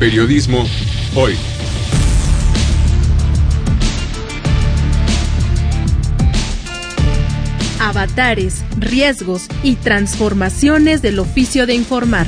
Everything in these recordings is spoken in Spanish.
Periodismo hoy. Avatares, riesgos y transformaciones del oficio de informar.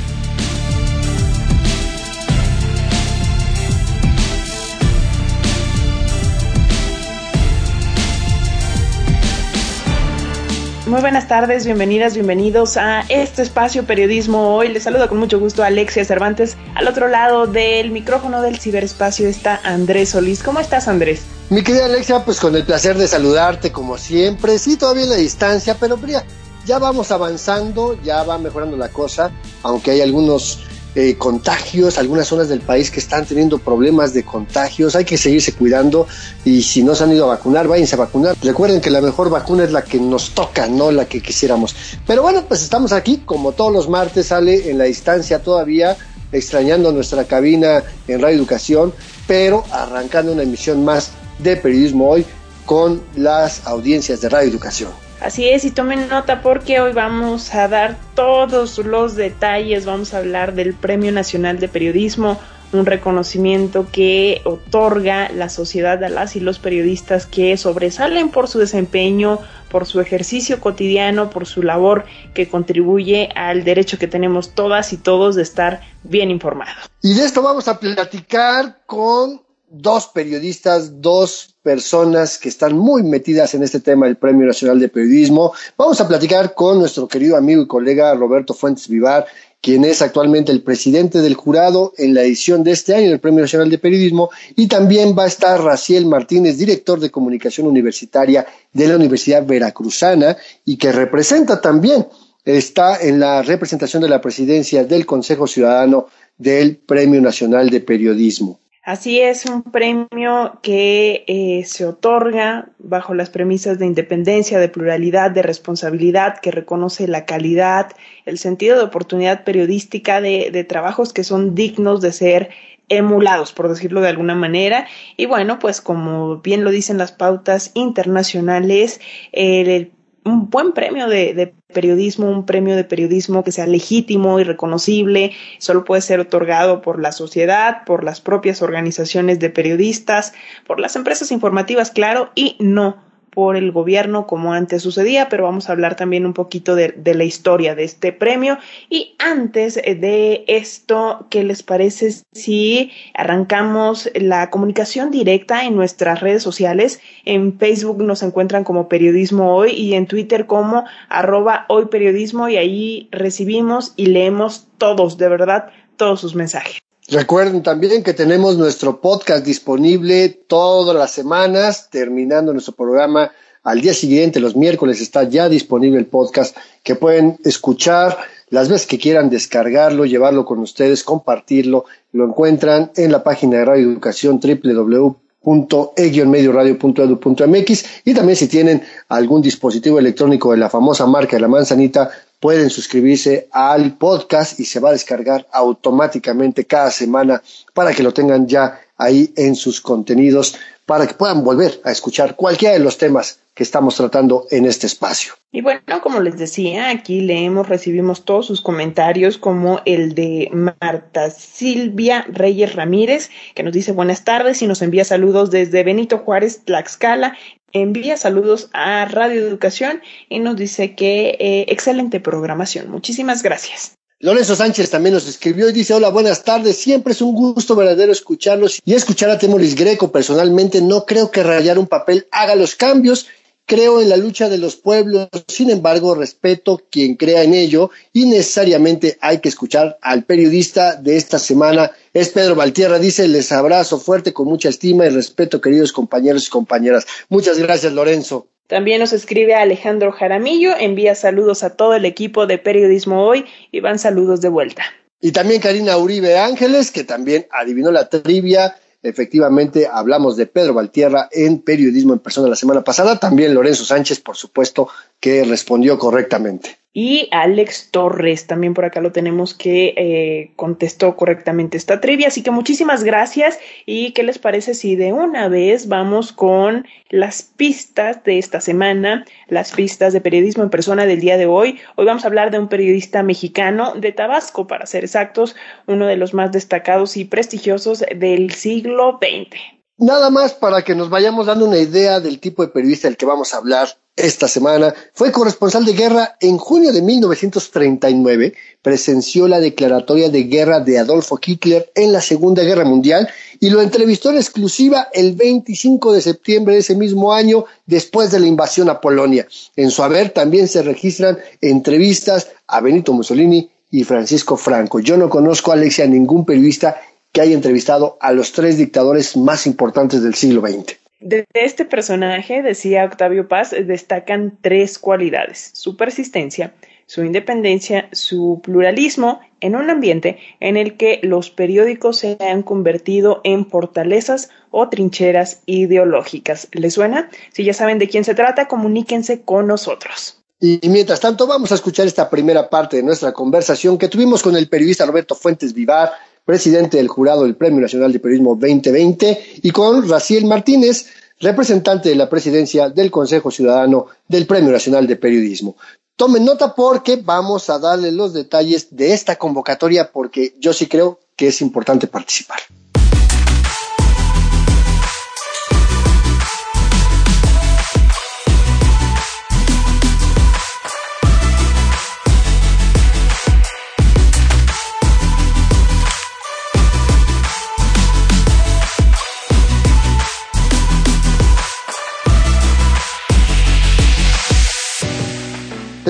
Muy buenas tardes, bienvenidas, bienvenidos a este espacio Periodismo Hoy. Les saludo con mucho gusto a Alexia Cervantes. Al otro lado del micrófono del ciberespacio está Andrés Solís. ¿Cómo estás, Andrés? Mi querida Alexia, pues con el placer de saludarte como siempre. Sí, todavía en la distancia, pero mira, ya vamos avanzando, ya va mejorando la cosa, aunque hay algunos eh, contagios, algunas zonas del país que están teniendo problemas de contagios, hay que seguirse cuidando y si no se han ido a vacunar, váyanse a vacunar. Recuerden que la mejor vacuna es la que nos toca, no la que quisiéramos. Pero bueno, pues estamos aquí, como todos los martes, sale en la distancia todavía, extrañando nuestra cabina en Radio Educación, pero arrancando una emisión más de periodismo hoy con las audiencias de Radio Educación. Así es, y tomen nota porque hoy vamos a dar todos los detalles, vamos a hablar del Premio Nacional de Periodismo, un reconocimiento que otorga la sociedad a las y los periodistas que sobresalen por su desempeño, por su ejercicio cotidiano, por su labor que contribuye al derecho que tenemos todas y todos de estar bien informados. Y de esto vamos a platicar con dos periodistas, dos personas que están muy metidas en este tema del Premio Nacional de Periodismo. Vamos a platicar con nuestro querido amigo y colega Roberto Fuentes Vivar, quien es actualmente el presidente del jurado en la edición de este año del Premio Nacional de Periodismo, y también va a estar Raciel Martínez, director de comunicación universitaria de la Universidad Veracruzana, y que representa también, está en la representación de la presidencia del Consejo Ciudadano del Premio Nacional de Periodismo. Así es, un premio que eh, se otorga bajo las premisas de independencia, de pluralidad, de responsabilidad, que reconoce la calidad, el sentido de oportunidad periodística de, de trabajos que son dignos de ser emulados, por decirlo de alguna manera. Y bueno, pues como bien lo dicen las pautas internacionales, el un buen premio de, periodismo, un premio de periodismo que sea legítimo y reconocible, solo puede ser otorgado por la sociedad, por las propias organizaciones de periodistas, por las empresas informativas, claro, y no por el gobierno como antes sucedía, pero vamos a hablar también un poquito de, la historia de este premio. Y antes de esto, ¿qué les parece si arrancamos la comunicación directa en nuestras redes sociales? En Facebook nos encuentran como Periodismo Hoy y en Twitter como arroba hoy periodismo y ahí recibimos y leemos todos, de verdad, todos sus mensajes. Recuerden también que tenemos nuestro podcast disponible todas las semanas, terminando nuestro programa al día siguiente, los miércoles, está ya disponible el podcast que pueden escuchar las veces que quieran descargarlo, llevarlo con ustedes, compartirlo. Lo encuentran en la página de Radio Educación www.e-medioradio.edu.mx y también si tienen algún dispositivo electrónico de la famosa marca de la manzanita, pueden suscribirse al podcast y se va a descargar automáticamente cada semana para que lo tengan ya ahí en sus contenidos, para que puedan volver a escuchar cualquiera de los temas que estamos tratando en este espacio. Y bueno, como les decía, aquí leemos, recibimos todos sus comentarios, como el de Marta Silvia Reyes Ramírez, que nos dice buenas tardes y nos envía saludos desde Benito Juárez, Tlaxcala, envía saludos a Radio Educación y nos dice que eh, excelente programación. Muchísimas gracias. Lorenzo Sánchez también nos escribió y dice, hola, buenas tardes, siempre es un gusto verdadero escucharlos y escuchar a Temoris Greco. Personalmente no creo que rayar un papel haga los cambios Creo en la lucha de los pueblos, sin embargo, respeto quien crea en ello y necesariamente hay que escuchar al periodista de esta semana. Es Pedro Valtierra, dice, les abrazo fuerte con mucha estima y respeto, queridos compañeros y compañeras. Muchas gracias, Lorenzo. También nos escribe Alejandro Jaramillo, envía saludos a todo el equipo de Periodismo Hoy y van saludos de vuelta. Y también Karina Uribe Ángeles, que también adivinó la trivia Efectivamente, hablamos de Pedro Valtierra en Periodismo en Persona la semana pasada. También Lorenzo Sánchez, por supuesto, que respondió correctamente. Y Alex Torres, también por acá lo tenemos que eh, contestó correctamente esta trivia. Así que muchísimas gracias. ¿Y qué les parece si de una vez vamos con las pistas de esta semana, las pistas de periodismo en persona del día de hoy? Hoy vamos a hablar de un periodista mexicano de Tabasco, para ser exactos, uno de los más destacados y prestigiosos del siglo XX. Nada más para que nos vayamos dando una idea del tipo de periodista del que vamos a hablar esta semana. Fue corresponsal de guerra en junio de 1939. Presenció la declaratoria de guerra de Adolfo Hitler en la Segunda Guerra Mundial y lo entrevistó en exclusiva el 25 de septiembre de ese mismo año después de la invasión a Polonia. En su haber también se registran entrevistas a Benito Mussolini y Francisco Franco. Yo no conozco, Alexia, ningún periodista que haya entrevistado a los tres dictadores más importantes del siglo XX. De este personaje, decía Octavio Paz, destacan tres cualidades, su persistencia, su independencia, su pluralismo en un ambiente en el que los periódicos se han convertido en fortalezas o trincheras ideológicas. ¿Les suena? Si ya saben de quién se trata, comuníquense con nosotros. Y mientras tanto, vamos a escuchar esta primera parte de nuestra conversación que tuvimos con el periodista Roberto Fuentes Vivar, presidente del jurado del Premio Nacional de Periodismo 2020, y con Raciel Martínez, representante de la presidencia del Consejo Ciudadano del Premio Nacional de Periodismo. Tomen nota porque vamos a darle los detalles de esta convocatoria porque yo sí creo que es importante participar.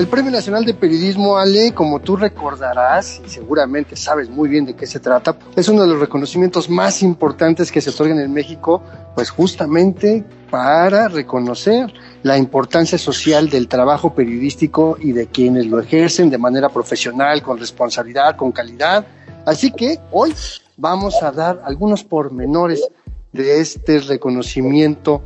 El Premio Nacional de Periodismo, Ale, como tú recordarás, y seguramente sabes muy bien de qué se trata, es uno de los reconocimientos más importantes que se otorgan en México, pues justamente para reconocer la importancia social del trabajo periodístico y de quienes lo ejercen de manera profesional, con responsabilidad, con calidad. Así que hoy vamos a dar algunos pormenores de este reconocimiento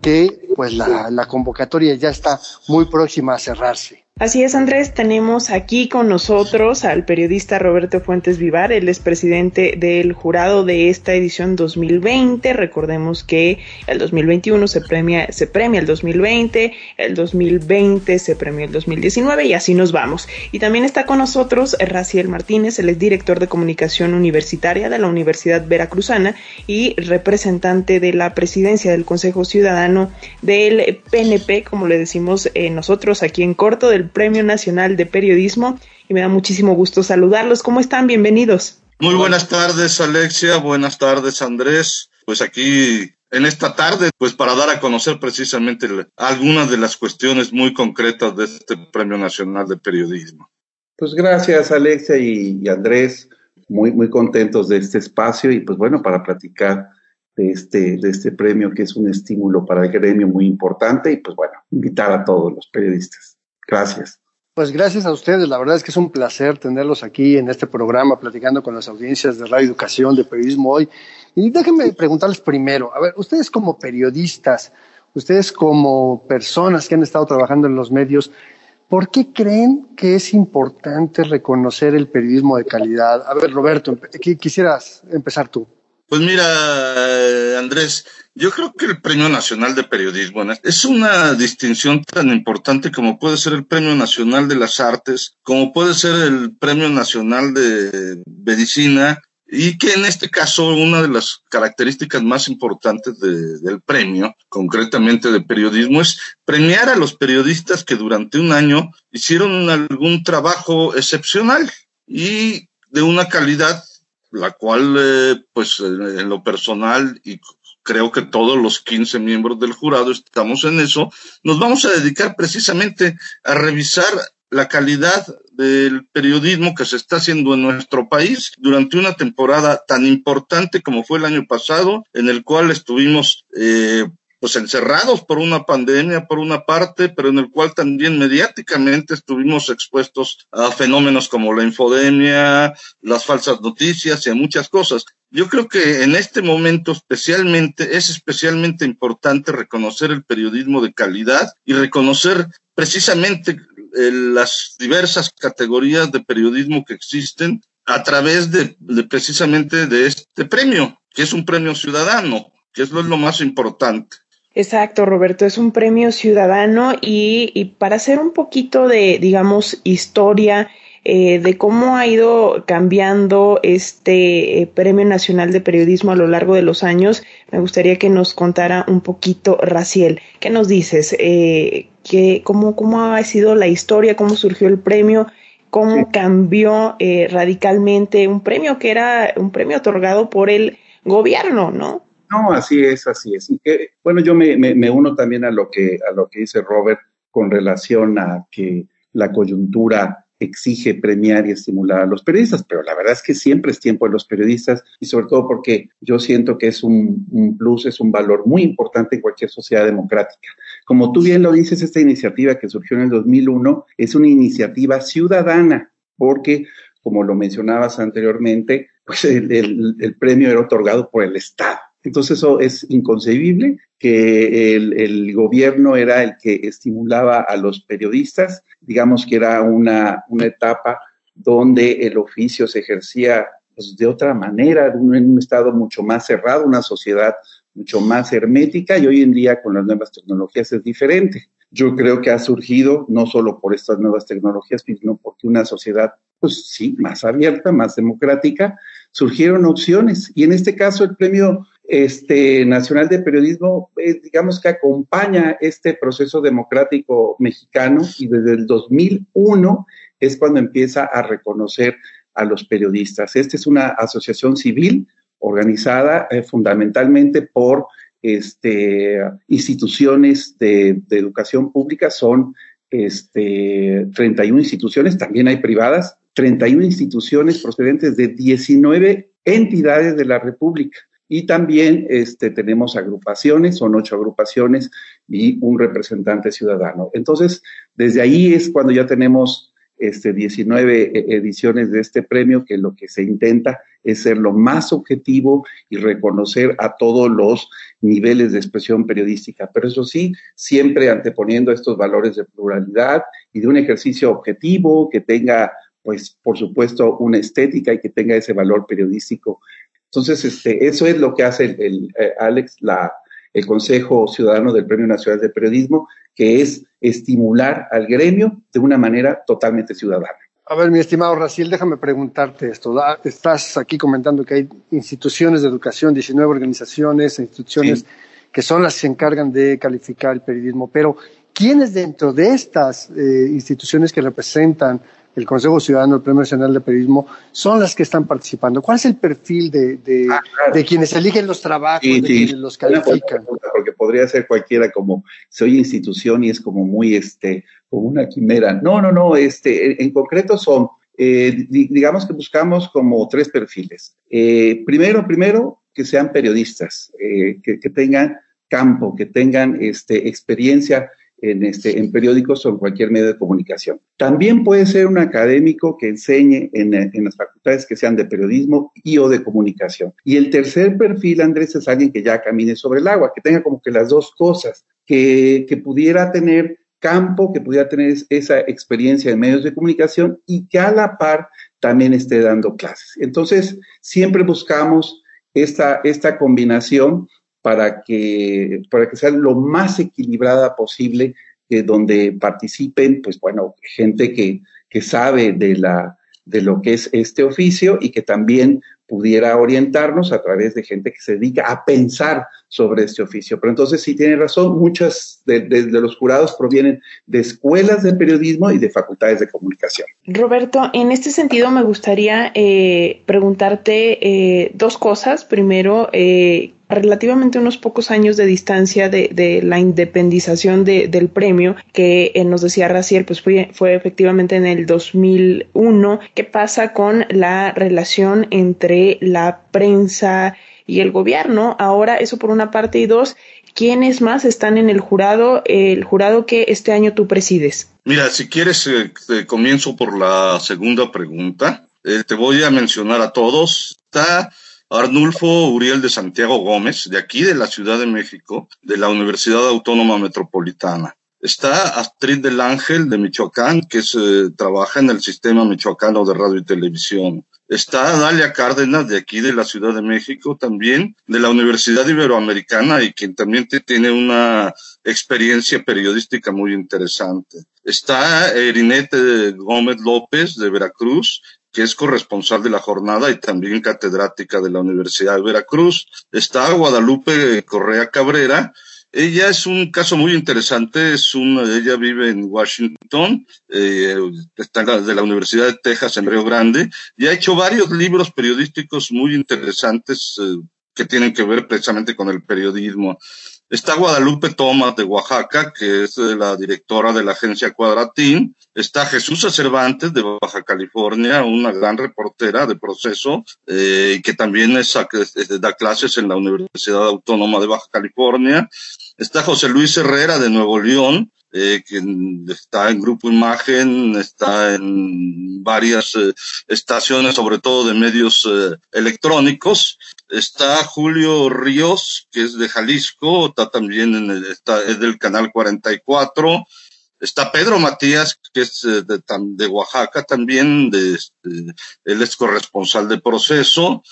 que pues la, la convocatoria ya está muy próxima a cerrarse. Así es, Andrés, tenemos aquí con nosotros al periodista Roberto Fuentes Vivar, él es presidente del jurado de esta edición 2020. Recordemos que el 2021 se premia, se premia el 2020, el 2020 se premió el 2019 y así nos vamos. Y también está con nosotros Raciel Martínez, él es director de comunicación universitaria de la Universidad Veracruzana y representante de la presidencia del Consejo Ciudadano del PNP, como le decimos eh, nosotros aquí en corto, del Premio Nacional de Periodismo y me da muchísimo gusto saludarlos. ¿Cómo están? Bienvenidos. Muy buenas tardes, Alexia. Buenas tardes, Andrés. Pues aquí en esta tarde, pues para dar a conocer precisamente algunas de las cuestiones muy concretas de este Premio Nacional de Periodismo. Pues gracias, Alexia y, Andrés. Muy, muy contentos de este espacio y pues bueno, para platicar de este, de este premio que es un estímulo para el gremio muy importante y pues bueno, invitar a todos los periodistas. Gracias. Pues gracias a ustedes, la verdad es que es un placer tenerlos aquí en este programa, platicando con las audiencias de Radio Educación, de Periodismo Hoy. Y déjenme preguntarles primero, a ver, ustedes como periodistas, ustedes como personas que han estado trabajando en los medios, ¿por qué creen que es importante reconocer el periodismo de calidad? A ver, Roberto, quisieras empezar tú. Pues mira, Andrés, yo creo que el Premio Nacional de Periodismo es una distinción tan importante como puede ser el Premio Nacional de las Artes, como puede ser el Premio Nacional de Medicina, y que en este caso una de las características más importantes del premio, concretamente de periodismo, es premiar a los periodistas que durante un año hicieron algún trabajo excepcional y de una calidad la cual, eh, pues, en lo personal y creo que todos los 15 miembros del jurado estamos en eso, nos vamos a dedicar precisamente a revisar la calidad del periodismo que se está haciendo en nuestro país durante una temporada tan importante como fue el año pasado, en el cual estuvimos eh, pues encerrados por una pandemia por una parte, pero en el cual también mediáticamente estuvimos expuestos a fenómenos como la infodemia, las falsas noticias y a muchas cosas. Yo creo que en este momento especialmente es especialmente importante reconocer el periodismo de calidad y reconocer precisamente eh, las diversas categorías de periodismo que existen a través de, precisamente de este premio, que es un premio ciudadano, que es lo, más importante. Exacto, Roberto, es un premio ciudadano y, y para hacer un poquito de, digamos, historia eh, de cómo ha ido cambiando este eh, Premio Nacional de Periodismo a lo largo de los años. Me gustaría que nos contara un poquito, Raciel. ¿Qué nos dices? Eh, cómo, ¿Cómo ha sido la historia? ¿Cómo surgió el premio? ¿Cómo cambió eh, radicalmente un premio que era un premio otorgado por el gobierno, no? No, así es, así es. Que, bueno, yo me, me uno también a lo que a lo que dice Robert con relación a que la coyuntura exige premiar y estimular a los periodistas, pero la verdad es que siempre es tiempo de los periodistas y sobre todo porque yo siento que es un, plus, es un valor muy importante en cualquier sociedad democrática. Como tú bien lo dices, esta iniciativa que surgió en el 2001 es una iniciativa ciudadana porque, como lo mencionabas anteriormente, pues el premio era otorgado por el Estado. Entonces eso es inconcebible que el, gobierno era el que estimulaba a los periodistas, digamos que era una, etapa donde el oficio se ejercía pues, de otra manera, en un estado mucho más cerrado, una sociedad mucho más hermética y hoy en día con las nuevas tecnologías es diferente. Yo creo que ha surgido no solo por estas nuevas tecnologías, sino porque una sociedad, pues sí, más abierta, más democrática, surgieron opciones y en este caso el premio este, Nacional de Periodismo, eh, digamos que acompaña este proceso democrático mexicano y desde el 2001 es cuando empieza a reconocer a los periodistas. Esta es una asociación civil organizada eh, fundamentalmente por este, instituciones de, educación pública, son este, 31 instituciones, también hay privadas, 31 instituciones procedentes de 19 entidades de la República. Y también este, tenemos agrupaciones, son ocho agrupaciones y un representante ciudadano. Entonces, desde ahí es cuando ya tenemos este, 19 eh, ediciones de este premio, que lo que se intenta es ser lo más objetivo y reconocer a todos los niveles de expresión periodística. Pero eso sí, siempre anteponiendo estos valores de pluralidad y de un ejercicio objetivo que tenga, pues, por supuesto, una estética y que tenga ese valor periodístico entonces, este, eso es lo que hace el, eh, Alex, la, el Consejo Ciudadano del Premio Nacional de Periodismo, que es estimular al gremio de una manera totalmente ciudadana. A ver, mi estimado Raciel, déjame preguntarte esto. Estás aquí comentando que hay instituciones de educación, 19 organizaciones, instituciones que son las que se encargan de calificar el periodismo, pero ¿quiénes dentro de estas eh, instituciones que representan el Consejo Ciudadano, el Premio Nacional de Periodismo, son las que están participando. ¿Cuál es el perfil de, de, ah, quienes eligen los trabajos, de quienes los califican? Porque podría ser cualquiera como, soy institución y es como muy, este, como una quimera. No, no, no, este, en, concreto son, eh, digamos que buscamos como tres perfiles. Eh, primero, primero, que sean periodistas, eh, que, que, tengan campo, que tengan este, experiencia en, este, en periódicos o en cualquier medio de comunicación. También puede ser un académico que enseñe en, en, las facultades que sean de periodismo y o de comunicación. Y el tercer perfil, Andrés, es alguien que ya camine sobre el agua, que tenga como que las dos cosas, que, que pudiera tener campo, que pudiera tener esa experiencia en medios de comunicación y que a la par también esté dando clases. Entonces, siempre buscamos esta, esta combinación para que, para que sea lo más equilibrada posible, eh, donde participen, pues bueno, gente que, que sabe de, la, de lo que es este oficio y que también pudiera orientarnos a través de gente que se dedica a pensar sobre este oficio. Pero entonces sí tiene razón, muchas de, los jurados provienen de escuelas de periodismo y de facultades de comunicación. Roberto, en este sentido me gustaría eh, preguntarte eh, dos cosas. Primero, eh, relativamente unos pocos años de distancia de, la independización del premio que eh, nos decía Raciel, pues fue, fue efectivamente en el 2001. ¿Qué pasa con la relación entre la prensa y el gobierno? Ahora, eso por una parte y dos, ¿quiénes más están en el jurado, el jurado que este año tú presides? Mira, si quieres, eh, comienzo por la segunda pregunta. Eh, te voy a mencionar a todos. Está Arnulfo Uriel de Santiago Gómez, de aquí de la Ciudad de México, de la Universidad Autónoma Metropolitana. Está Astrid del Ángel de Michoacán, que eh, trabaja en el sistema michoacano de radio y televisión. Está Dalia Cárdenas de aquí de la Ciudad de México también, de la Universidad Iberoamericana y quien también tiene una experiencia periodística muy interesante. Está Erinete Gómez López de Veracruz, que es corresponsal de la jornada y también catedrática de la Universidad de Veracruz. Está Guadalupe Correa Cabrera, ella es un caso muy interesante, es una, ella vive en Washington, eh, está de la Universidad de Texas en Río Grande y ha hecho varios libros periodísticos muy interesantes eh, que tienen que ver precisamente con el periodismo. Está Guadalupe Tomás de Oaxaca, que es la directora de la agencia Cuadratín. Está Jesús Cervantes de Baja California, una gran reportera de proceso, eh, que también es, da clases en la Universidad Autónoma de Baja California. Está José Luis Herrera de Nuevo León, eh, que está en Grupo Imagen, está en varias eh, estaciones, sobre todo de medios eh, electrónicos. Está Julio Ríos, que es de Jalisco, está también en el, está, es del canal 44. Está Pedro Matías, que es de, de Oaxaca también, de, este, él es corresponsal de proceso.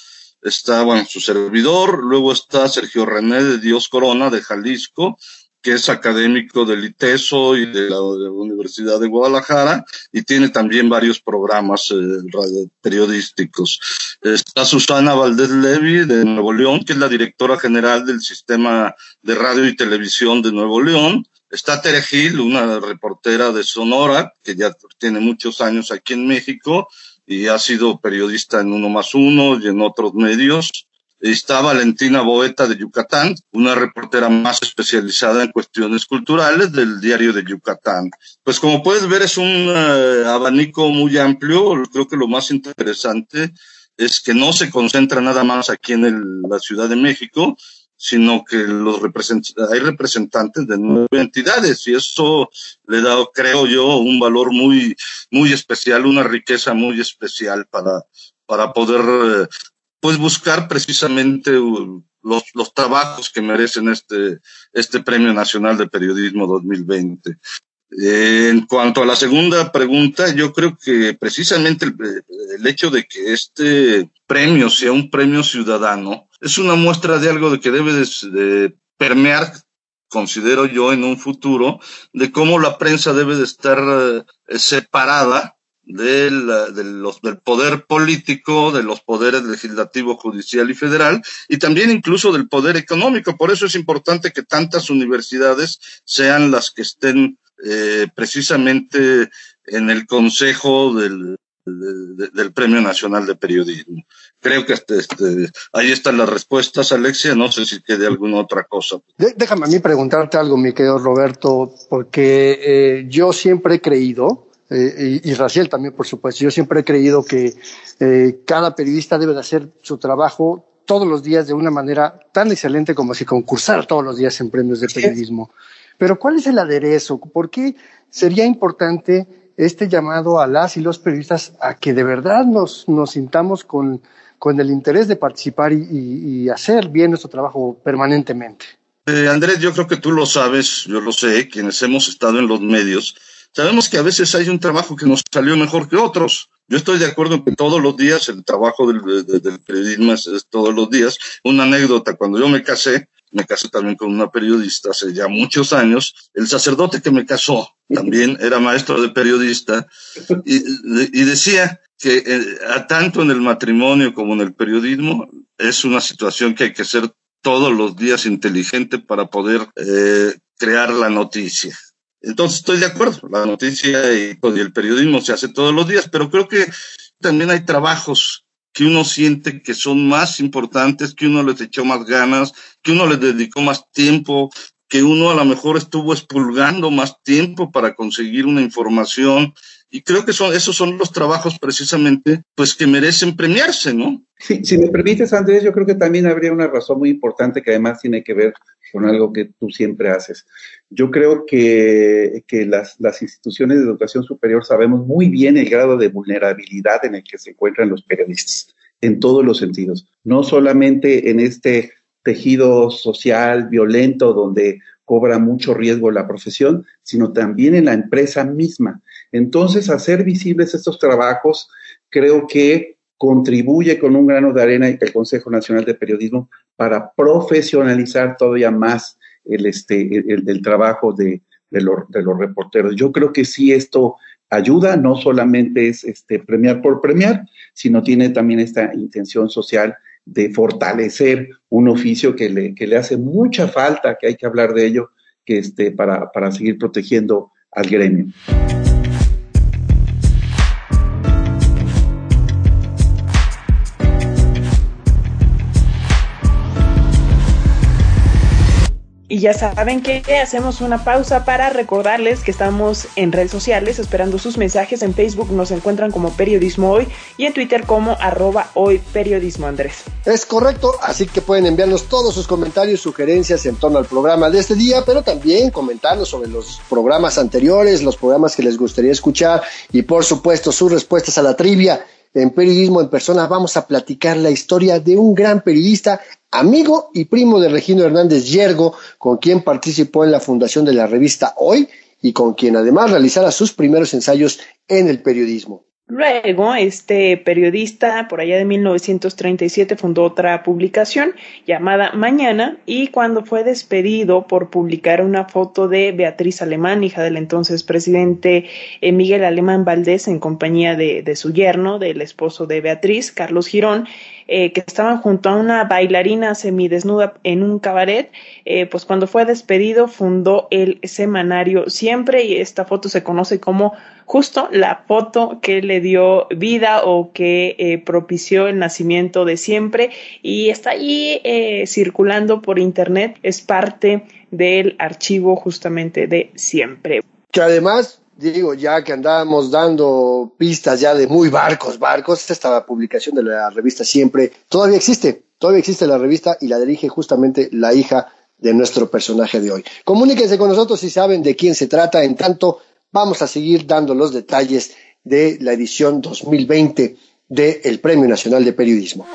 Está, bueno, su servidor, luego está Sergio René de Dios Corona de Jalisco, que es académico del ITESO y de la, Universidad de Guadalajara y tiene también varios programas eh, periodísticos. Está Susana Valdés Levy de Nuevo León, que es la directora general del Sistema de Radio y Televisión de Nuevo León. Está Tere Gil, una reportera de Sonora, que ya tiene muchos años aquí en México y ha sido periodista en Uno más Uno y en otros medios. Está Valentina Boeta de Yucatán, una reportera más especializada en cuestiones culturales del diario de Yucatán. Pues como puedes ver es un eh, abanico muy amplio. Creo que lo más interesante es que no se concentra nada más aquí en la Ciudad de México, sino que los hay representantes de nueve entidades y eso le da, creo yo, un valor muy, muy especial, una riqueza muy especial para, para poder, pues buscar precisamente los, los trabajos que merecen este, este Premio Nacional de Periodismo 2020. En cuanto a la segunda pregunta, yo creo que precisamente el, el, hecho de que este premio sea un premio ciudadano es una muestra de algo de que debe de, permear, considero yo, en un futuro, de cómo la prensa debe de estar eh, separada del, los, del poder político, de los poderes legislativo, judicial y federal, y también incluso del poder económico. Por eso es importante que tantas universidades sean las que estén eh, precisamente en el consejo del, del Premio Nacional de Periodismo. Creo que este, este, ahí están las respuestas, Alexia. No sé si quede alguna otra cosa. déjame a mí preguntarte algo, mi querido Roberto, porque eh, yo siempre he creído, eh, y, Raciel también, por supuesto, yo siempre he creído que eh, cada periodista debe de hacer su trabajo todos los días de una manera tan excelente como si concursara todos los días en premios de periodismo. Pero ¿cuál es el aderezo? ¿Por qué sería importante este llamado a las y los periodistas a que de verdad nos, nos sintamos con, con el interés de participar y, y, hacer bien nuestro trabajo permanentemente. Eh, Andrés, yo creo que tú lo sabes, yo lo sé, quienes hemos estado en los medios, sabemos que a veces hay un trabajo que nos salió mejor que otros. Yo estoy de acuerdo en que todos los días el trabajo del, periodismo es, todos los días. Una anécdota, cuando yo me casé, me casé también con una periodista hace ya muchos años. El sacerdote que me casó también era maestro de periodista y, y decía que eh, tanto en el matrimonio como en el periodismo es una situación que hay que ser todos los días inteligente para poder eh, crear la noticia. Entonces estoy de acuerdo, la noticia y, y el periodismo se hace todos los días, pero creo que también hay trabajos que uno siente que son más importantes, que uno les echó más ganas, que uno les dedicó más tiempo, que uno a lo mejor estuvo expulgando más tiempo para conseguir una información. Y creo que son, esos son los trabajos precisamente, pues que merecen premiarse, ¿no? Si me permites, Andrés, yo creo que también habría una razón muy importante que además tiene que ver con algo que tú siempre haces. Yo creo que, que las, las, instituciones de educación superior sabemos muy bien el grado de vulnerabilidad en el que se encuentran los periodistas, en todos los sentidos, no solamente en este tejido social violento donde cobra mucho riesgo la profesión, sino también en la empresa misma. Entonces, hacer visibles estos trabajos creo que contribuye con un grano de arena el Consejo Nacional de Periodismo para profesionalizar todavía más el, este, el, trabajo de, de, los, de los reporteros. Yo creo que sí esto ayuda, no solamente es este, premiar por premiar, sino tiene también esta intención social de fortalecer un oficio que le, que le hace mucha falta, que hay que hablar de ello, que este, para, para seguir protegiendo al gremio. Y ya saben que hacemos una pausa para recordarles que estamos en redes sociales esperando sus mensajes. En Facebook nos encuentran como Periodismo Hoy y en Twitter como arroba hoy Periodismo Andrés. Es correcto, así que pueden enviarnos todos sus comentarios, sugerencias en torno al programa de este día, pero también comentarnos sobre los programas anteriores, los programas que les gustaría escuchar y por supuesto sus respuestas a la trivia en Periodismo en Persona vamos a platicar la historia de un gran periodista, amigo y primo de Regino Hernández Yergo, con quien participó en la fundación de la revista Hoy y con quien además realizara sus primeros ensayos en el periodismo. Luego, este periodista, por allá de 1937, fundó otra publicación llamada Mañana y cuando fue despedido por publicar una foto de Beatriz Alemán, hija del entonces presidente eh, Miguel Alemán Valdés, en compañía de, de su yerno, del esposo de Beatriz, Carlos Girón, eh, que estaban junto a una bailarina semidesnuda en un cabaret, eh, pues cuando fue despedido fundó el semanario Siempre y esta foto se conoce como justo la foto que le dio vida o que eh, propició el nacimiento de Siempre y está allí circulando por internet, es parte del archivo justamente de Siempre. Que además digo, ya que andábamos dando pistas ya de muy barcos, barcos, esta publicación de la revista siempre todavía existe, todavía existe la revista y la dirige justamente la hija de nuestro personaje de hoy. Comuníquense con nosotros si saben de quién se trata, en tanto vamos a seguir dando los detalles de la edición 2020 del Premio Nacional de Periodismo.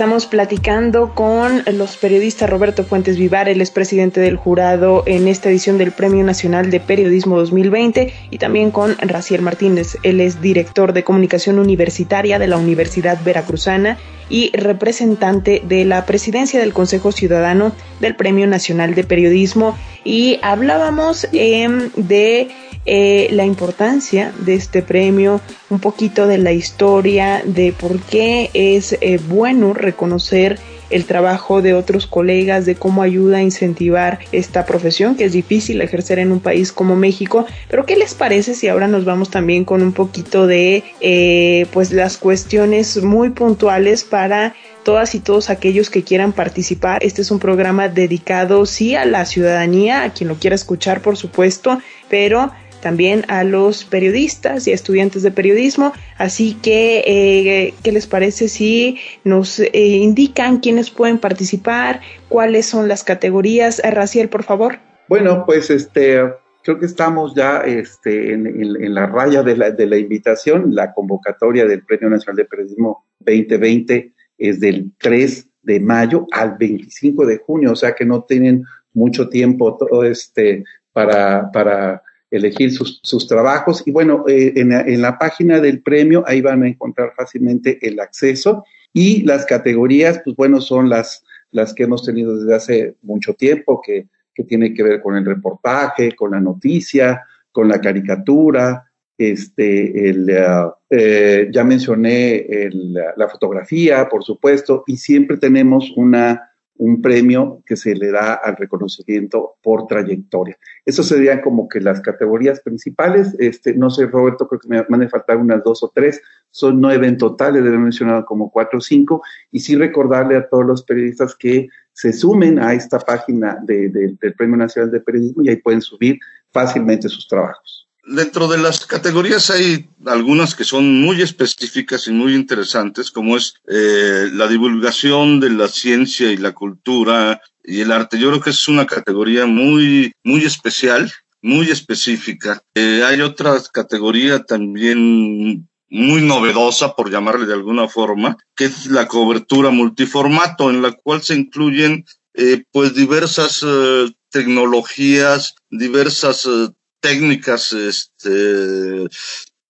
Estamos platicando con los periodistas Roberto Fuentes Vivar, el expresidente del jurado en esta edición del Premio Nacional de Periodismo 2020, y también con Raciel Martínez, él es director de comunicación universitaria de la Universidad Veracruzana y representante de la presidencia del Consejo Ciudadano del Premio Nacional de Periodismo. Y hablábamos em, de eh, la importancia de este premio, un poquito de la historia, de por qué es eh, bueno reconocer el trabajo de otros colegas, de cómo ayuda a incentivar esta profesión que es difícil ejercer en un país como México. Pero ¿qué les parece si ahora nos vamos también con un poquito de eh, pues las cuestiones muy puntuales para todas y todos aquellos que quieran participar. Este es un programa dedicado sí a la ciudadanía, a quien lo quiera escuchar por supuesto, pero también a los periodistas y estudiantes de periodismo. Así que, eh, ¿qué les parece si nos eh, indican quiénes pueden participar? ¿Cuáles son las categorías? Eh, Raciel, por favor. Bueno, pues este, creo que estamos ya este, en, la raya de la, de la, invitación. La convocatoria del Premio Nacional de Periodismo 2020 es del 3 de mayo al 25 de junio, o sea que no tienen mucho tiempo todo este para, para elegir sus, sus trabajos. Y bueno, eh, en, en, la página del premio, ahí van a encontrar fácilmente el acceso. Y las categorías, pues bueno, son las, las que hemos tenido desde hace mucho tiempo, que, que tiene que ver con el reportaje, con la noticia, con la caricatura, este, el, uh, eh, ya mencioné el, la fotografía, por supuesto, y siempre tenemos una un premio que se le da al reconocimiento por trayectoria. Eso serían como que las categorías principales. Este, no sé, Roberto, creo que me van a faltar unas dos o tres. Son nueve en total, le he mencionado como cuatro o cinco. Y sí recordarle a todos los periodistas que se sumen a esta página del Premio Nacional de Periodismo y ahí pueden subir fácilmente sus trabajos. Dentro de las categorías hay algunas que son muy específicas y muy interesantes, como es eh, la divulgación de la ciencia y la cultura y el arte. Yo creo que es una categoría muy, muy especial, muy específica. Eh, hay otra categoría también muy novedosa, por llamarle de alguna forma, que es la cobertura multiformato, en la cual se incluyen eh, pues diversas eh, tecnologías, diversas eh, técnicas este,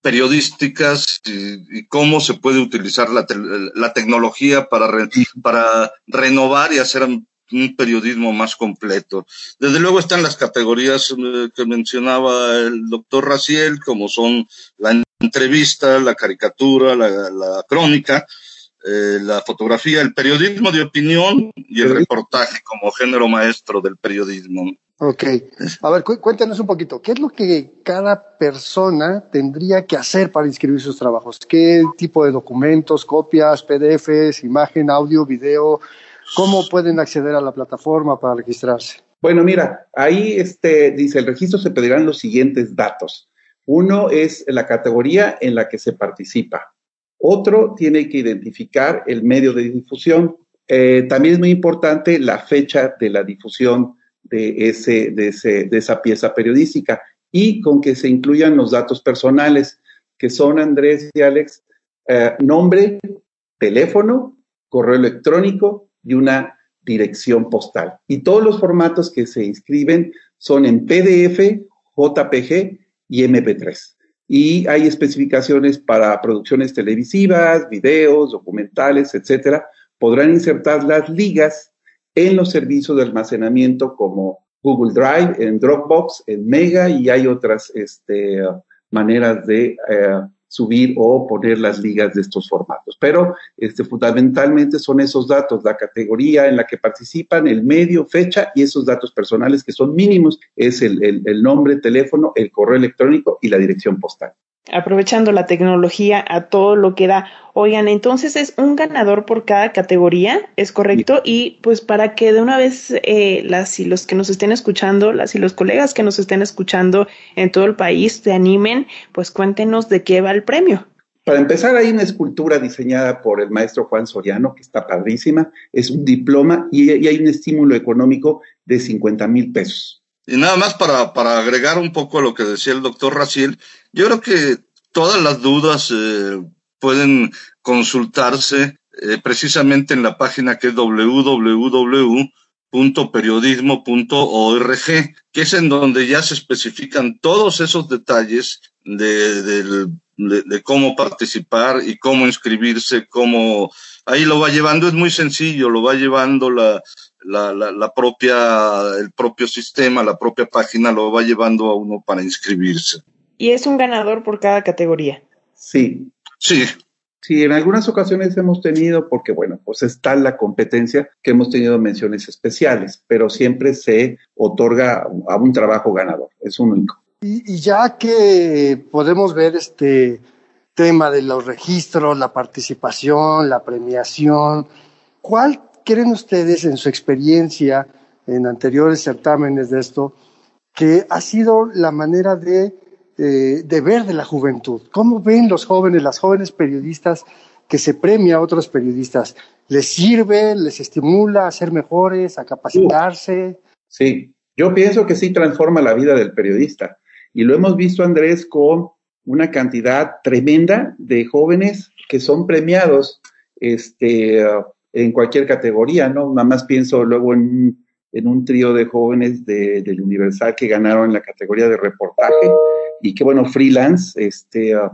periodísticas y, cómo se puede utilizar la, la tecnología para, para renovar y hacer un, periodismo más completo. Desde luego están las categorías eh, que mencionaba el doctor Raciel, como son la entrevista, la caricatura, la, la crónica, eh, la fotografía, el periodismo de opinión y el reportaje como género maestro del periodismo. Ok. A ver, cuéntanos un poquito. ¿Qué es lo que cada persona tendría que hacer para inscribir sus trabajos? ¿Qué tipo de documentos, copias, PDFs, imagen, audio, video? ¿Cómo pueden acceder a la plataforma para registrarse? Bueno, mira, ahí este, dice, el registro se pedirán los siguientes datos. Uno es la categoría en la que se participa. Otro tiene que identificar el medio de difusión. Eh, también es muy importante la fecha de la difusión de, ese, de, ese, de esa pieza periodística y con que se incluyan los datos personales, que son Andrés y Alex, eh, nombre, teléfono, correo electrónico y una dirección postal. Y todos los formatos que se inscriben son en PDF, JPG y MP3. Y hay especificaciones para producciones televisivas, videos, documentales, etcétera. Podrán insertar las ligas en los servicios de almacenamiento como Google Drive, en Dropbox, en Mega y hay otras este, maneras de eh, subir o poner las ligas de estos formatos. Pero este, fundamentalmente son esos datos, la categoría en la que participan, el medio, fecha y esos datos personales que son mínimos, es el, el nombre, teléfono, el correo electrónico y la dirección postal aprovechando la tecnología a todo lo que da. Oigan, entonces es un ganador por cada categoría, ¿es correcto? Y pues para que de una vez eh, las y los que nos estén escuchando, las y los colegas que nos estén escuchando en todo el país se animen, pues cuéntenos de qué va el premio. Para empezar, hay una escultura diseñada por el maestro Juan Soriano, que está padrísima, es un diploma y, hay un estímulo económico de 50 mil pesos. Y nada más para, para agregar un poco a lo que decía el doctor Raciel, yo creo que todas las dudas eh, pueden consultarse eh, precisamente en la página que es www.periodismo.org, que es en donde ya se especifican todos esos detalles de, cómo participar y cómo inscribirse, cómo ahí lo va llevando, es muy sencillo, lo va llevando la, la, la, la, propia, el propio sistema, la propia página lo va llevando a uno para inscribirse y es un ganador por cada categoría. Sí. Sí. Sí, en algunas ocasiones hemos tenido, porque bueno, pues está la competencia que hemos tenido menciones especiales, pero siempre se otorga a un trabajo ganador, es único. Y, y ya que podemos ver este tema de los registros, la participación, la premiación, ¿cuál creen ustedes en su experiencia en anteriores certámenes de esto que ha sido la manera de eh, de ver de la juventud. ¿Cómo ven los jóvenes, las jóvenes periodistas que se premia a otros periodistas? ¿Les sirve, les estimula a ser mejores, a capacitarse? Sí, yo pienso que sí transforma la vida del periodista. Y lo hemos visto, Andrés, con una cantidad tremenda de jóvenes que son premiados este, en cualquier categoría, ¿no? Nada más pienso luego en, en un trío de jóvenes de, del Universal que ganaron en la categoría de reportaje y que bueno, freelance, este, uh,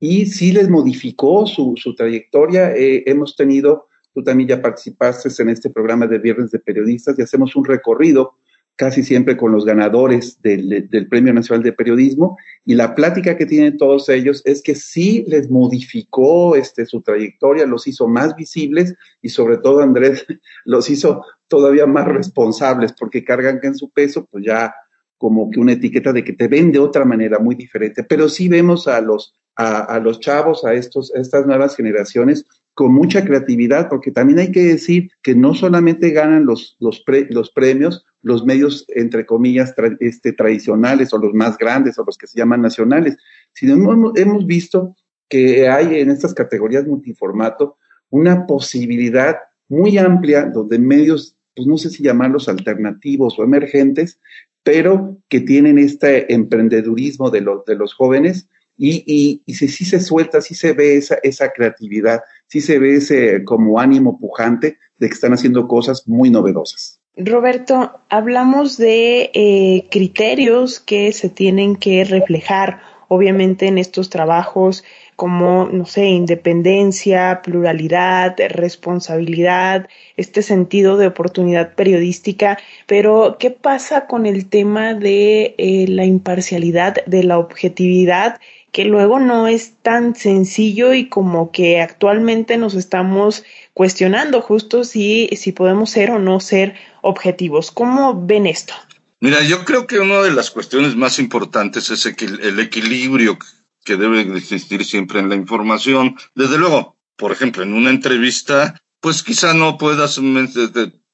y sí les modificó su, su trayectoria. Eh, hemos tenido, tú también ya participaste en este programa de Viernes de Periodistas y hacemos un recorrido casi siempre con los ganadores del, del, Premio Nacional de Periodismo. Y la plática que tienen todos ellos es que sí les modificó este, su trayectoria, los hizo más visibles y sobre todo Andrés los hizo todavía más responsables porque cargan en su peso pues ya como que una etiqueta de que te ven de otra manera muy diferente, pero sí vemos a los, a, a los chavos, a, estos, a estas nuevas generaciones con mucha creatividad, porque también hay que decir que no solamente ganan los, los, los premios los medios, entre comillas, este, tradicionales o los más grandes o los que se llaman nacionales, sino hemos, hemos visto que hay en estas categorías multiformato una posibilidad muy amplia donde medios, pues no sé si llamarlos alternativos o emergentes, pero que tienen este emprendedurismo de, los de los jóvenes y, y, y si, se suelta, si se ve esa, esa creatividad, si se ve ese como ánimo pujante de que están haciendo cosas muy novedosas. Roberto, hablamos de eh, criterios que se tienen que reflejar, obviamente, en estos trabajos como, no sé, independencia, pluralidad, responsabilidad, este sentido de oportunidad periodística, pero ¿qué pasa con el tema de eh, la imparcialidad, de la objetividad? Que luego no es tan sencillo y como que actualmente nos estamos cuestionando justo si, si podemos ser o no ser objetivos. ¿Cómo ven esto? Mira, yo creo que una de las cuestiones más importantes es el equilibrio que debe existir siempre en la información. Desde luego, por ejemplo, en una entrevista, pues quizá no puedas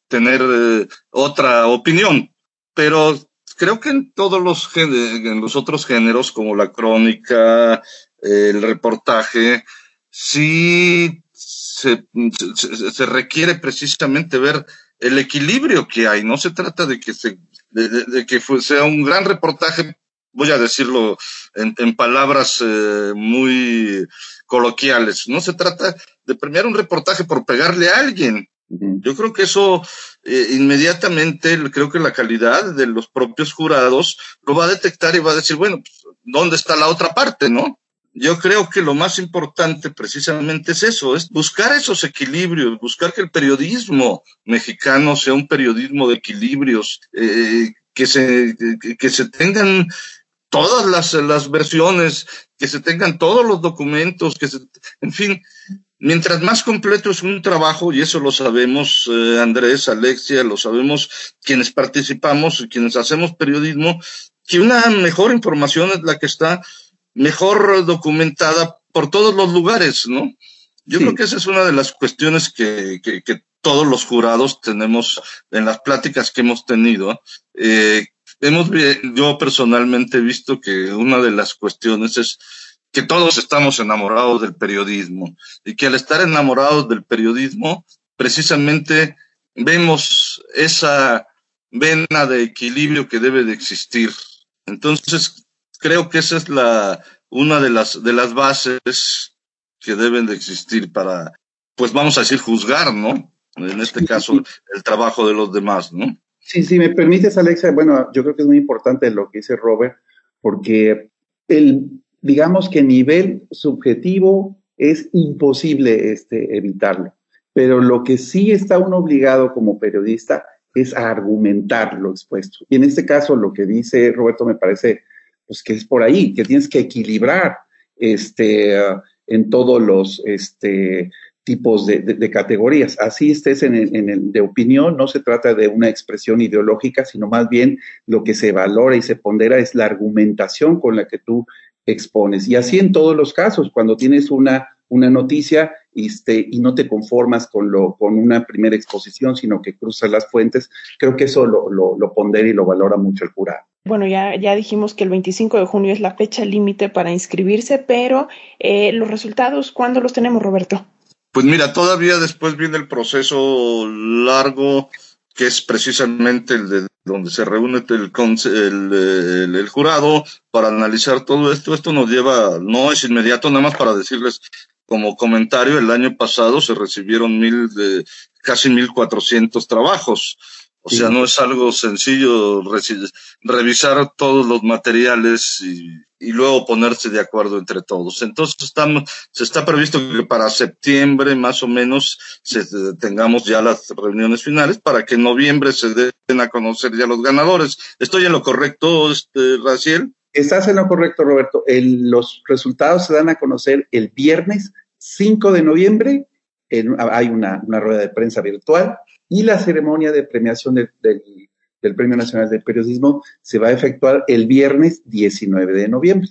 tener eh, otra opinión, pero creo que en todos los, en los otros géneros, como la crónica, el reportaje, sí se, se, requiere precisamente ver el equilibrio que hay. No se trata de que, se, de, que sea un gran reportaje voy a decirlo en, en palabras eh, muy coloquiales, no se trata de premiar un reportaje por pegarle a alguien. Yo creo que eso eh, inmediatamente, creo que la calidad de los propios jurados lo va a detectar y va a decir, bueno, pues, ¿dónde está la otra parte, no? Yo creo que lo más importante precisamente es eso, es buscar esos equilibrios, buscar que el periodismo mexicano sea un periodismo de equilibrios, eh, que se, que se tengan todas las, las versiones, que se tengan todos los documentos, que se, en fin, mientras más completo es un trabajo, y eso lo sabemos eh, Andrés, Alexia, lo sabemos quienes participamos y quienes hacemos periodismo, que una mejor información es la que está mejor documentada por todos los lugares, ¿no? Yo creo que esa es una de las cuestiones que, que, que, todos los jurados tenemos en las pláticas que hemos tenido, eh, hemos, yo personalmente he visto que una de las cuestiones es que todos estamos enamorados del periodismo y que al estar enamorados del periodismo, precisamente vemos esa vena de equilibrio que debe de existir. Entonces, creo que esa es la, una de las, de las bases que deben de existir para, pues vamos a decir, juzgar, ¿no? En este caso, el trabajo de los demás, ¿no? Sí, sí, me permites, Alexa, bueno, yo creo que es muy importante lo que dice Robert, porque el, digamos que nivel subjetivo es imposible este, evitarlo, pero lo que sí está uno obligado como periodista es a argumentar lo expuesto. Y en este caso, lo que dice Roberto me parece pues que es por ahí, que tienes que equilibrar este, en todos los, este, tipos de, categorías. Así estés en en el, de opinión, no se trata de una expresión ideológica, sino más bien lo que se valora y se pondera es la argumentación con la que tú expones. Y así en todos los casos, cuando tienes una, una noticia este, y no te conformas con, lo, con una primera exposición, sino que cruzas las fuentes, creo que eso lo, lo, lo pondera y lo valora mucho el jurado. Bueno, ya, ya dijimos que el 25 de junio es la fecha límite para inscribirse, pero eh, los resultados, ¿cuándo los tenemos, Roberto? Pues mira, todavía después viene el proceso largo que es precisamente el de donde se reúne el, el, el, jurado para analizar todo esto. Esto nos lleva, no es inmediato, nada más para decirles como comentario, el año pasado se recibieron mil de, casi mil cuatrocientos trabajos. O sea, no es algo sencillo revisar todos los materiales y, y, luego ponerse de acuerdo entre todos. Entonces, estamos, se está previsto que para septiembre más o menos se, tengamos ya las reuniones finales para que en noviembre se den a conocer ya los ganadores. ¿Estoy en lo correcto, este, Raciel? Estás en lo correcto, Roberto. El, los resultados se dan a conocer el viernes 5 de noviembre. En, hay una, una rueda de prensa virtual y la ceremonia de premiación del, del, del, Premio Nacional de Periodismo se va a efectuar el viernes 19 de noviembre.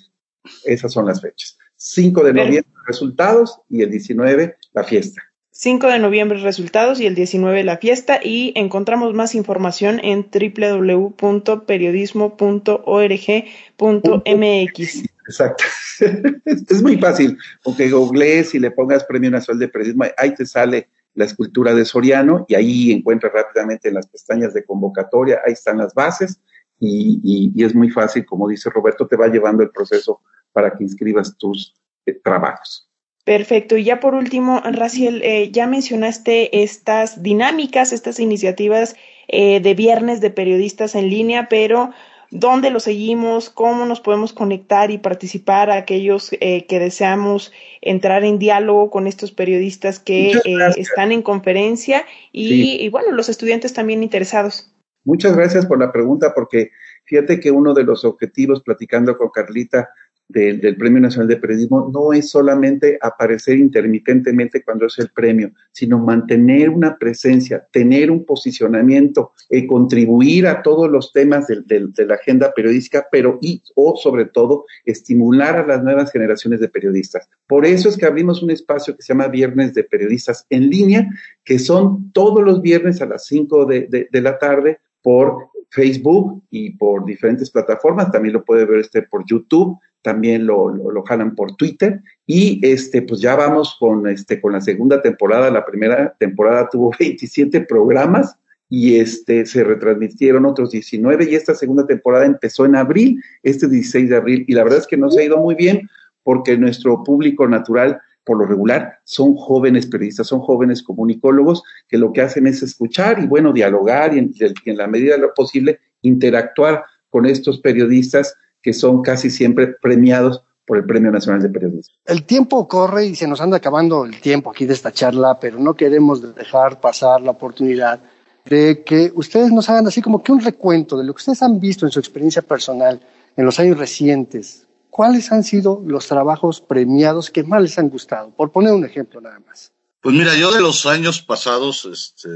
Esas son las fechas. 5 de noviembre resultados y el 19 la fiesta. 5 de noviembre resultados y el 19 la fiesta y encontramos más información en www.periodismo.org.mx. Exacto. es muy fácil, aunque googlees y le pongas Premio Nacional de Periodismo, ahí te sale la escultura de Soriano y ahí encuentras rápidamente en las pestañas de convocatoria, ahí están las bases y, es muy fácil, como dice Roberto, te va llevando el proceso para que inscribas tus eh, trabajos. Perfecto. Y ya por último, Raciel, eh, ya mencionaste estas dinámicas, estas iniciativas eh, de viernes de periodistas en línea, pero ¿dónde lo seguimos? ¿Cómo nos podemos conectar y participar a aquellos eh, que deseamos entrar en diálogo con estos periodistas que están en conferencia y, y bueno, los estudiantes también interesados? Muchas gracias por la pregunta, porque fíjate que uno de los objetivos, platicando con Carlita, del, Premio Nacional de Periodismo no es solamente aparecer intermitentemente cuando es el premio, sino mantener una presencia, tener un posicionamiento, eh, contribuir a todos los temas de, la agenda periodística, pero y o sobre todo estimular a las nuevas generaciones de periodistas. Por eso es que abrimos un espacio que se llama Viernes de Periodistas en línea, que son todos los viernes a las 5 de, de la tarde por Facebook y por diferentes plataformas, también lo puede ver este por YouTube también lo, lo, jalan por Twitter. Y este pues ya vamos con este con la segunda temporada, la primera temporada tuvo 27 programas y este se retransmitieron otros 19 y esta segunda temporada empezó en abril, este 16 de abril. Y la verdad es que nos ha ido muy bien porque nuestro público natural por lo regular son jóvenes periodistas, son jóvenes comunicólogos que lo que hacen es escuchar y bueno, dialogar y en, y en la medida de lo posible interactuar con estos periodistas que son casi siempre premiados por el Premio Nacional de Periodismo. El tiempo corre y se nos anda acabando el tiempo aquí de esta charla, pero no queremos dejar pasar la oportunidad de que ustedes nos hagan así como que un recuento de lo que ustedes han visto en su experiencia personal en los años recientes. ¿Cuáles han sido los trabajos premiados que más les han gustado? Por poner un ejemplo nada más. Pues mira, yo de los años pasados este,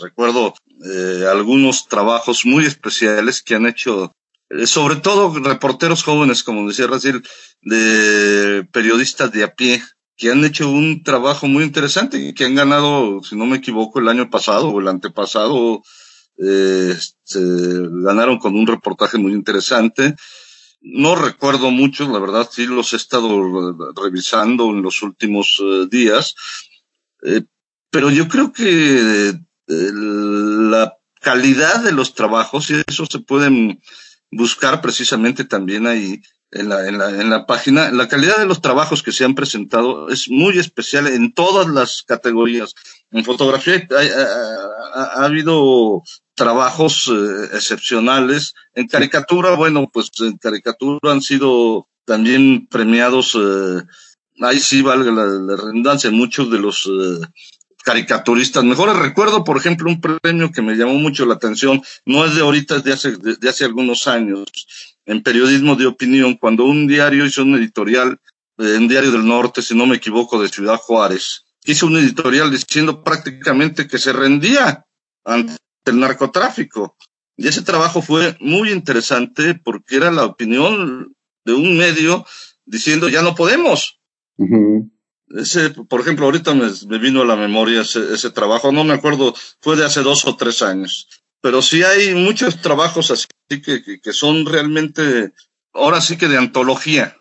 recuerdo eh, algunos trabajos muy especiales que han hecho sobre todo reporteros jóvenes, como decía Racil, de periodistas de a pie, que han hecho un trabajo muy interesante y que han ganado, si no me equivoco, el año pasado o el antepasado, eh, este, ganaron con un reportaje muy interesante. No recuerdo mucho, la verdad, sí los he estado revisando en los últimos eh, días, pero yo creo que la calidad de los trabajos, y eso se pueden buscar precisamente también ahí en la, en la, en la página. La calidad de los trabajos que se han presentado es muy especial en todas las categorías. En fotografía ha, habido trabajos eh, excepcionales. En caricatura, bueno, pues en caricatura han sido también premiados, eh, ahí sí valga la, redundancia, muchos de los eh, caricaturistas mejores. Recuerdo, por ejemplo, un premio que me llamó mucho la atención, no es de ahorita, es de hace, de, hace algunos años, en periodismo de opinión, cuando un diario hizo un editorial, en eh, Diario del Norte, si no me equivoco, de Ciudad Juárez, hizo un editorial diciendo prácticamente que se rendía ante el narcotráfico. Y ese trabajo fue muy interesante porque era la opinión de un medio diciendo ya no podemos. Ese, por ejemplo, ahorita me, vino a la memoria ese, ese, trabajo, no me acuerdo, fue de hace dos o tres años. Pero sí hay muchos trabajos así que, que, son realmente, ahora sí que de antología,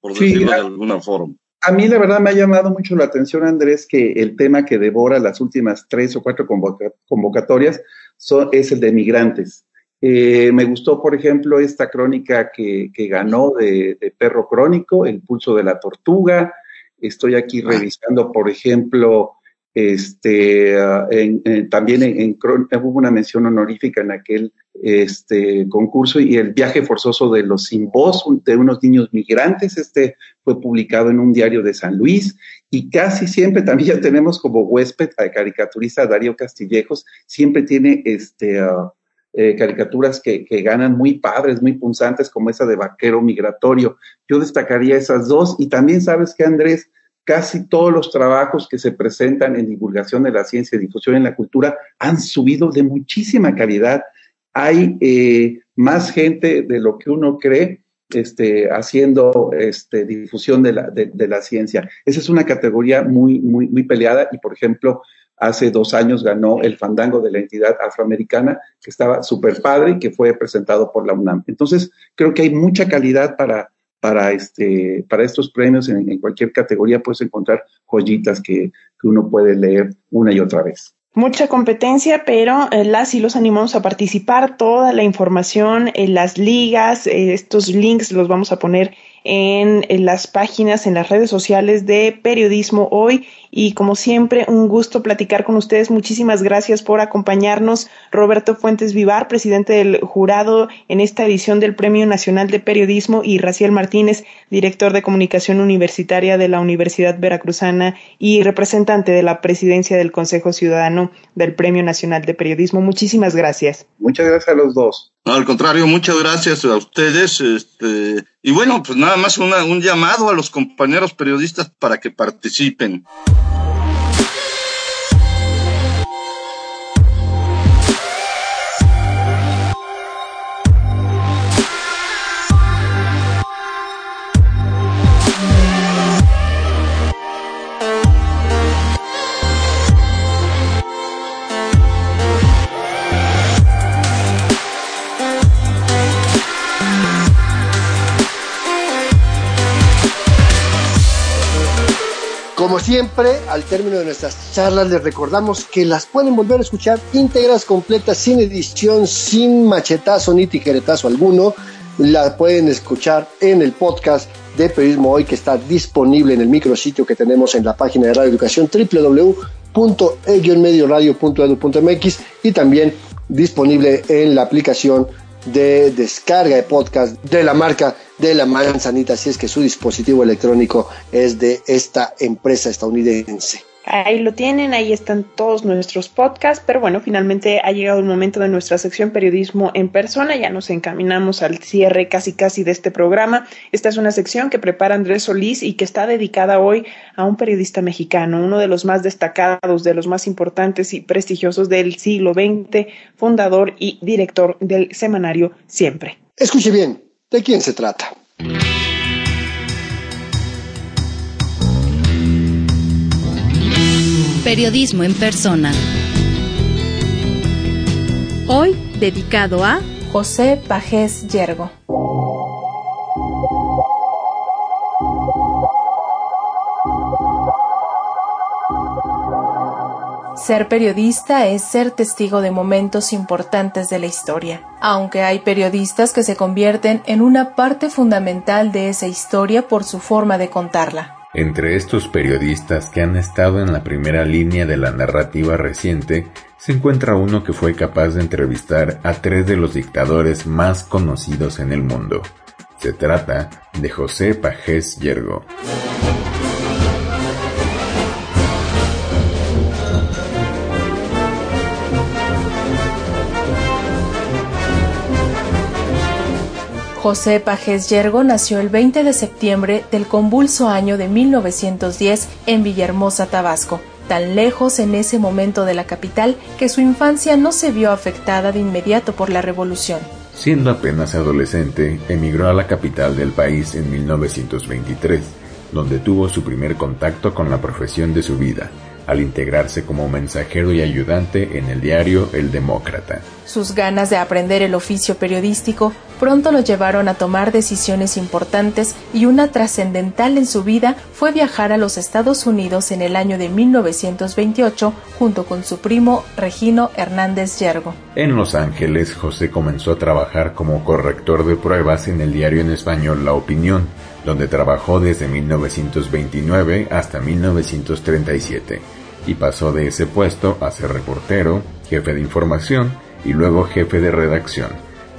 por decirlo de alguna forma. A mí la verdad me ha llamado mucho la atención, Andrés, que el tema que devora las últimas tres o cuatro convocatorias son, es el de migrantes. Eh, me gustó, por ejemplo, esta crónica que, que ganó de, de, Perro Crónico, El pulso de la tortuga, Estoy aquí ah. revisando, por ejemplo, este, ah, también en, hubo una mención honorífica en aquel este, concurso y el viaje forzoso de los sin voz de unos niños migrantes, este fue publicado en un diario de San Luis y casi siempre también ya tenemos como huésped al caricaturista Darío Castillejos, siempre tiene este, ah, eh, caricaturas que, ganan muy padres, muy punzantes, como esa de Vaquero Migratorio. Yo destacaría esas dos y también sabes que Andrés, casi todos los trabajos que se presentan en divulgación de la ciencia difusión en la cultura han subido de muchísima calidad. Hay eh, más gente de lo que uno cree este, haciendo este, difusión de la, de la ciencia. Esa es una categoría muy, muy, muy peleada y, por ejemplo, hace dos años ganó el fandango de la entidad afroamericana, que estaba súper padre y que fue presentado por la UNAM. Entonces, creo que hay mucha calidad para, para, este, para estos premios en, cualquier categoría. Puedes encontrar joyitas que, uno puede leer una y otra vez mucha competencia, pero eh, las y los animamos a participar. Toda la información, en las ligas, eh, estos links los vamos a poner en, las páginas, en las redes sociales de Periodismo Hoy. Y como siempre, un gusto platicar con ustedes. Muchísimas gracias por acompañarnos. Roberto Fuentes Vivar, presidente del jurado en esta edición del Premio Nacional de Periodismo, y Raciel Martínez, director de comunicación universitaria de la Universidad Veracruzana y representante de la presidencia del Consejo Ciudadano del Premio Nacional de Periodismo. Muchísimas gracias. Muchas gracias a los dos. Al contrario, muchas gracias a ustedes. Este, y bueno, pues nada más un llamado a los compañeros periodistas para que participen. Siempre, al término de nuestras charlas les recordamos que las pueden volver a escuchar íntegras, completas, sin edición, sin machetazo ni tijeretazo alguno. La pueden escuchar en el podcast de Periodismo Hoy que está disponible en el micrositio que tenemos en la página de Radio Educación www.e-medioradio.edu.mx y también disponible en la aplicación de descarga de podcast de la marca de la manzanita, si es que su dispositivo electrónico es de esta empresa estadounidense. Ahí lo tienen, ahí están todos nuestros podcasts, pero bueno, finalmente ha llegado el momento de nuestra sección periodismo en persona, ya nos encaminamos al cierre casi casi de este programa. Esta es una sección que prepara Andrés Solís y que está dedicada hoy a un periodista mexicano, uno de los más destacados, de los más importantes y prestigiosos del siglo XX, fundador y director del semanario Siempre. Escuche bien, ¿de quién se trata? Periodismo en persona. Hoy dedicado a José Pajés Yergo. Ser periodista es ser testigo de momentos importantes de la historia, aunque hay periodistas que se convierten en una parte fundamental de esa historia por su forma de contarla. Entre estos periodistas que han estado en la primera línea de la narrativa reciente, se encuentra uno que fue capaz de entrevistar a tres de los dictadores más conocidos en el mundo. Se trata de José Pajés Yergo. José Pajes Yergo nació el 20 de septiembre del convulso año de 1910 en Villahermosa, Tabasco, tan lejos en ese momento de la capital que su infancia no se vio afectada de inmediato por la revolución. Siendo apenas adolescente, emigró a la capital del país en 1923, donde tuvo su primer contacto con la profesión de su vida, al integrarse como mensajero y ayudante en el diario El Demócrata. Sus ganas de aprender el oficio periodístico pronto lo llevaron a tomar decisiones importantes y una trascendental en su vida fue viajar a los Estados Unidos en el año de 1928 junto con su primo Regino Hernández Yergo. En Los Ángeles, José comenzó a trabajar como corrector de pruebas en el diario en español La Opinión, donde trabajó desde 1929 hasta 1937 y pasó de ese puesto a ser reportero, jefe de información y luego jefe de redacción,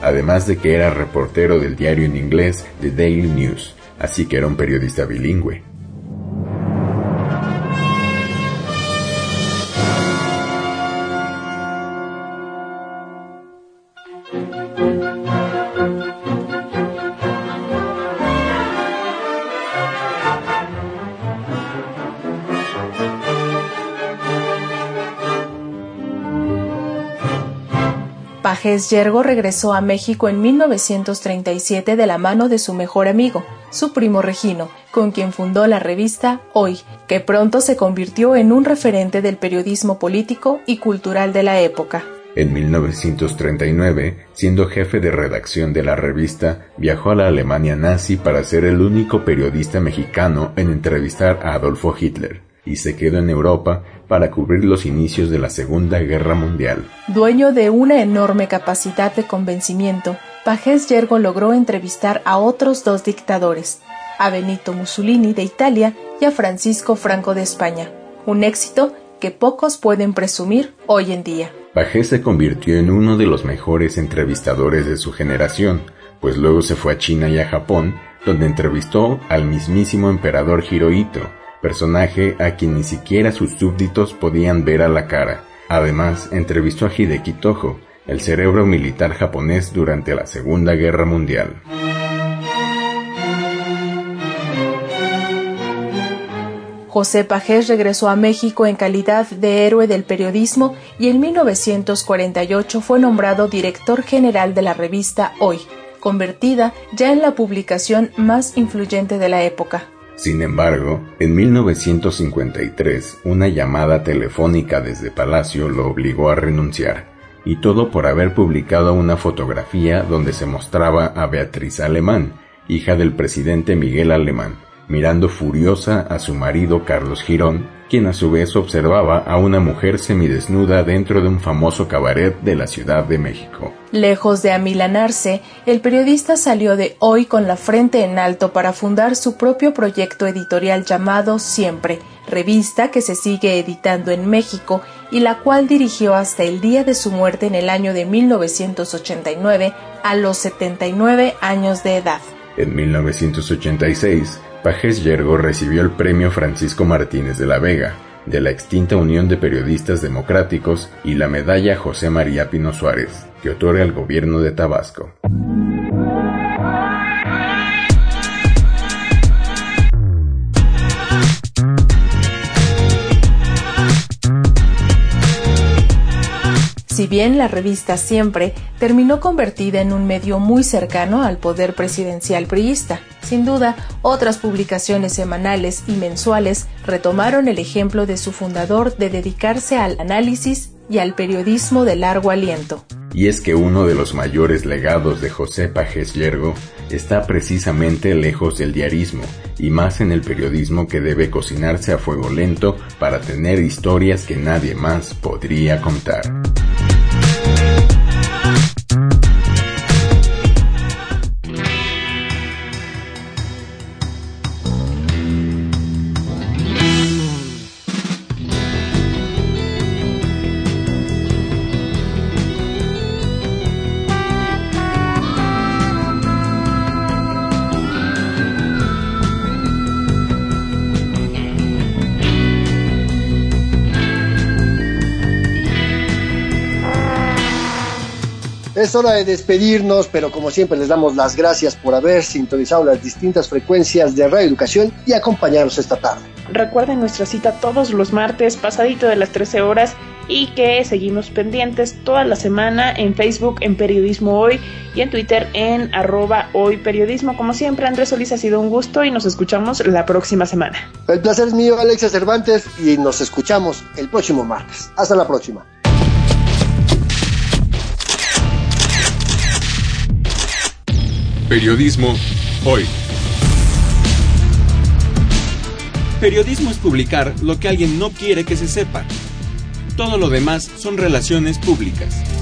además de que era reportero del diario en inglés The Daily News, así que era un periodista bilingüe. Pajés Yergo regresó a México en 1937 de la mano de su mejor amigo, su primo Regino, con quien fundó la revista Hoy, que pronto se convirtió en un referente del periodismo político y cultural de la época. En 1939, siendo jefe de redacción de la revista, viajó a la Alemania nazi para ser el único periodista mexicano en entrevistar a Adolfo Hitler, y se quedó en Europa para cubrir los inicios de la Segunda Guerra Mundial. Dueño de una enorme capacidad de convencimiento, Pajés Yergo logró entrevistar a otros dos dictadores, a Benito Mussolini de Italia y a Francisco Franco de España, un éxito que pocos pueden presumir hoy en día. Pajés se convirtió en uno de los mejores entrevistadores de su generación, pues luego se fue a China y a Japón, donde entrevistó al mismísimo emperador Hirohito, personaje a quien ni siquiera sus súbditos podían ver a la cara. Además, entrevistó a Hideki Tojo, el cerebro militar japonés durante la Segunda Guerra Mundial. José Pajés regresó a México en calidad de héroe del periodismo y en 1948 fue nombrado director general de la revista Hoy, convertida ya en la publicación más influyente de la época. Sin embargo, en 1953 una llamada telefónica desde Palacio lo obligó a renunciar, y todo por haber publicado una fotografía donde se mostraba a Beatriz Alemán, hija del presidente Miguel Alemán, mirando furiosa a su marido Carlos Girón, quien a su vez observaba a una mujer semidesnuda dentro de un famoso cabaret de la Ciudad de México. Lejos de amilanarse, el periodista salió de hoy con la frente en alto para fundar su propio proyecto editorial llamado Siempre, revista que se sigue editando en México y la cual dirigió hasta el día de su muerte en el año de 1989 a los 79 años de edad. En 1986, Pajés Yergo recibió el premio Francisco Martínez de la Vega, de la extinta Unión de Periodistas Democráticos y la medalla José María Pino Suárez, que otorga el gobierno de Tabasco. Si bien la revista Siempre terminó convertida en un medio muy cercano al poder presidencial priista, sin duda, otras publicaciones semanales y mensuales retomaron el ejemplo de su fundador de dedicarse al análisis y al periodismo de largo aliento. Y es que uno de los mayores legados de José Pajes Yergo está precisamente lejos del diarismo y más en el periodismo que debe cocinarse a fuego lento para tener historias que nadie más podría contar. Es hora de despedirnos, pero como siempre les damos las gracias por haber sintonizado las distintas frecuencias de Radio Educación y acompañarnos esta tarde. Recuerden nuestra cita todos los martes, pasadito de las 13 horas, y que seguimos pendientes toda la semana en Facebook en Periodismo Hoy y en Twitter en arroba hoy periodismo. Como siempre, Andrés Solís ha sido un gusto y nos escuchamos la próxima semana. El placer es mío, Alexia Cervantes, y nos escuchamos el próximo martes. Hasta la próxima. Periodismo hoy. Periodismo es publicar lo que alguien no quiere que se sepa. Todo lo demás son relaciones públicas.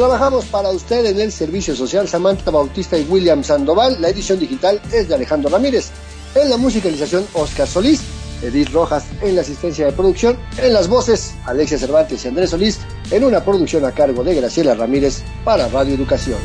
Trabajamos para usted en el Servicio Social Samantha Bautista y William Sandoval. La edición digital es de Alejandro Ramírez. En la musicalización, Oscar Solís. Edith Rojas en la asistencia de producción. En las voces, Alexia Cervantes y Andrés Solís. En una producción a cargo de Graciela Ramírez para Radio Educación.